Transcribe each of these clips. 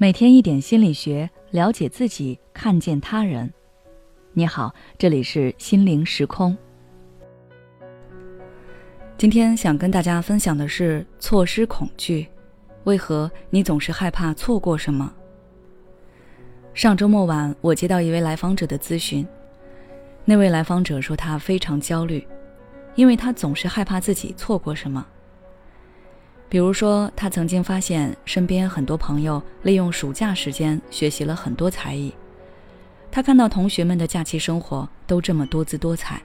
每天一点心理学，了解自己，看见他人。你好，这里是心灵时空。今天想跟大家分享的是错失恐惧。为何你总是害怕错过什么？上周末晚，我接到一位来访者的咨询。那位来访者说，他非常焦虑，因为他总是害怕自己错过什么。比如说，他曾经发现身边很多朋友利用暑假时间学习了很多才艺，他看到同学们的假期生活都这么多姿多彩，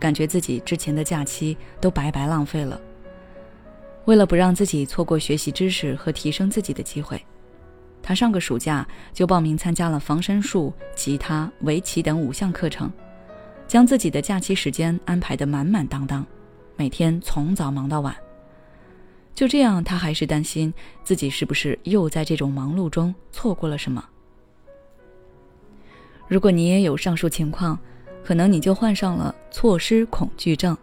感觉自己之前的假期都白白浪费了。为了不让自己错过学习知识和提升自己的机会，他上个暑假就报名参加了防身术、吉他、围棋等五项课程，将自己的假期时间安排得满满当当，每天从早忙到晚。就这样，他还是担心自己是不是又在这种忙碌中错过了什么。如果你也有上述情况，可能你就患上了错失恐惧症。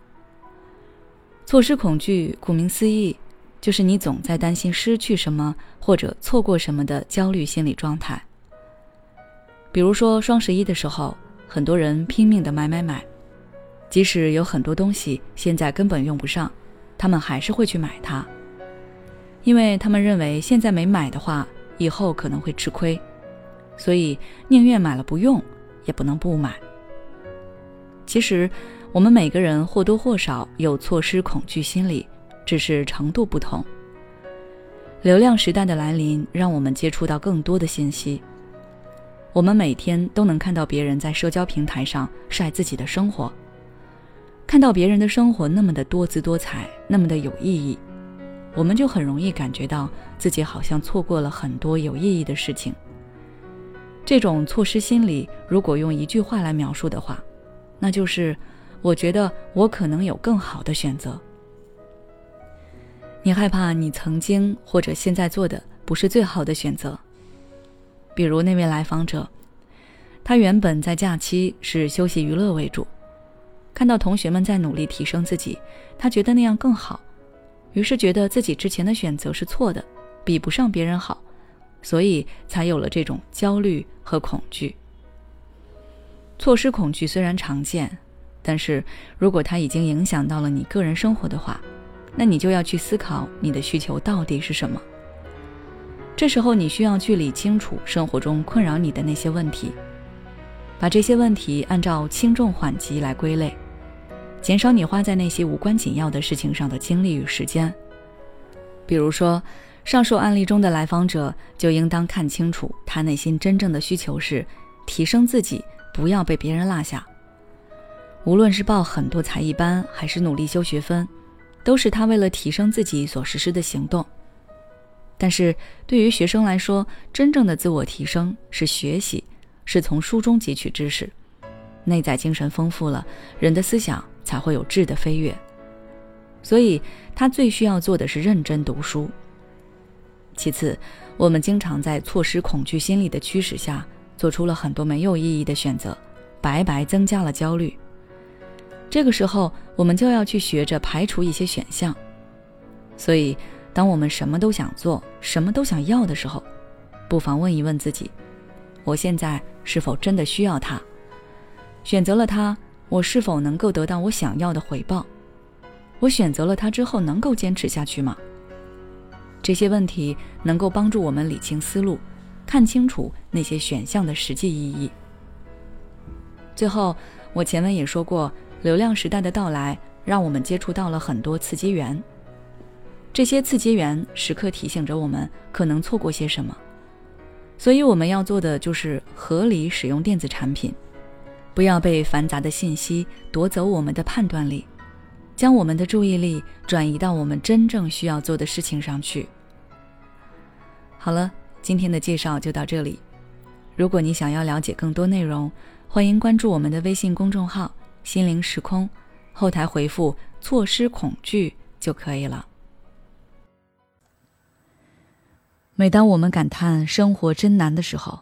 错失恐惧，顾名思义，就是你总在担心失去什么或者错过什么的焦虑心理状态。比如说双十一的时候，很多人拼命的买买买，即使有很多东西现在根本用不上，他们还是会去买它。因为他们认为现在没买的话，以后可能会吃亏，所以宁愿买了不用，也不能不买。其实，我们每个人或多或少有错失恐惧心理，只是程度不同。流量时代的来临，让我们接触到更多的信息。我们每天都能看到别人在社交平台上晒自己的生活，看到别人的生活那么的多姿多彩，那么的有意义。我们就很容易感觉到自己好像错过了很多有意义的事情。这种错失心理，如果用一句话来描述的话，那就是：我觉得我可能有更好的选择。你害怕你曾经或者现在做的不是最好的选择。比如那位来访者，他原本在假期是休息娱乐为主，看到同学们在努力提升自己，他觉得那样更好。于是觉得自己之前的选择是错的，比不上别人好，所以才有了这种焦虑和恐惧。错失恐惧虽然常见，但是如果它已经影响到了你个人生活的话，那你就要去思考你的需求到底是什么。这时候你需要去理清楚生活中困扰你的那些问题，把这些问题按照轻重缓急来归类。减少你花在那些无关紧要的事情上的精力与时间。比如说，上述案例中的来访者就应当看清楚，他内心真正的需求是提升自己，不要被别人落下。无论是报很多才艺班，还是努力修学分，都是他为了提升自己所实施的行动。但是对于学生来说，真正的自我提升是学习，是从书中汲取知识，内在精神丰富了，人的思想。才会有质的飞跃，所以他最需要做的是认真读书。其次，我们经常在错失恐惧心理的驱使下，做出了很多没有意义的选择，白白增加了焦虑。这个时候，我们就要去学着排除一些选项。所以，当我们什么都想做，什么都想要的时候，不妨问一问自己：我现在是否真的需要它？选择了它。我是否能够得到我想要的回报？我选择了它之后，能够坚持下去吗？这些问题能够帮助我们理清思路，看清楚那些选项的实际意义。最后，我前文也说过，流量时代的到来，让我们接触到了很多刺激源。这些刺激源时刻提醒着我们可能错过些什么，所以我们要做的就是合理使用电子产品。不要被繁杂的信息夺走我们的判断力，将我们的注意力转移到我们真正需要做的事情上去。好了，今天的介绍就到这里。如果你想要了解更多内容，欢迎关注我们的微信公众号“心灵时空”，后台回复“错失恐惧”就可以了。每当我们感叹生活真难的时候，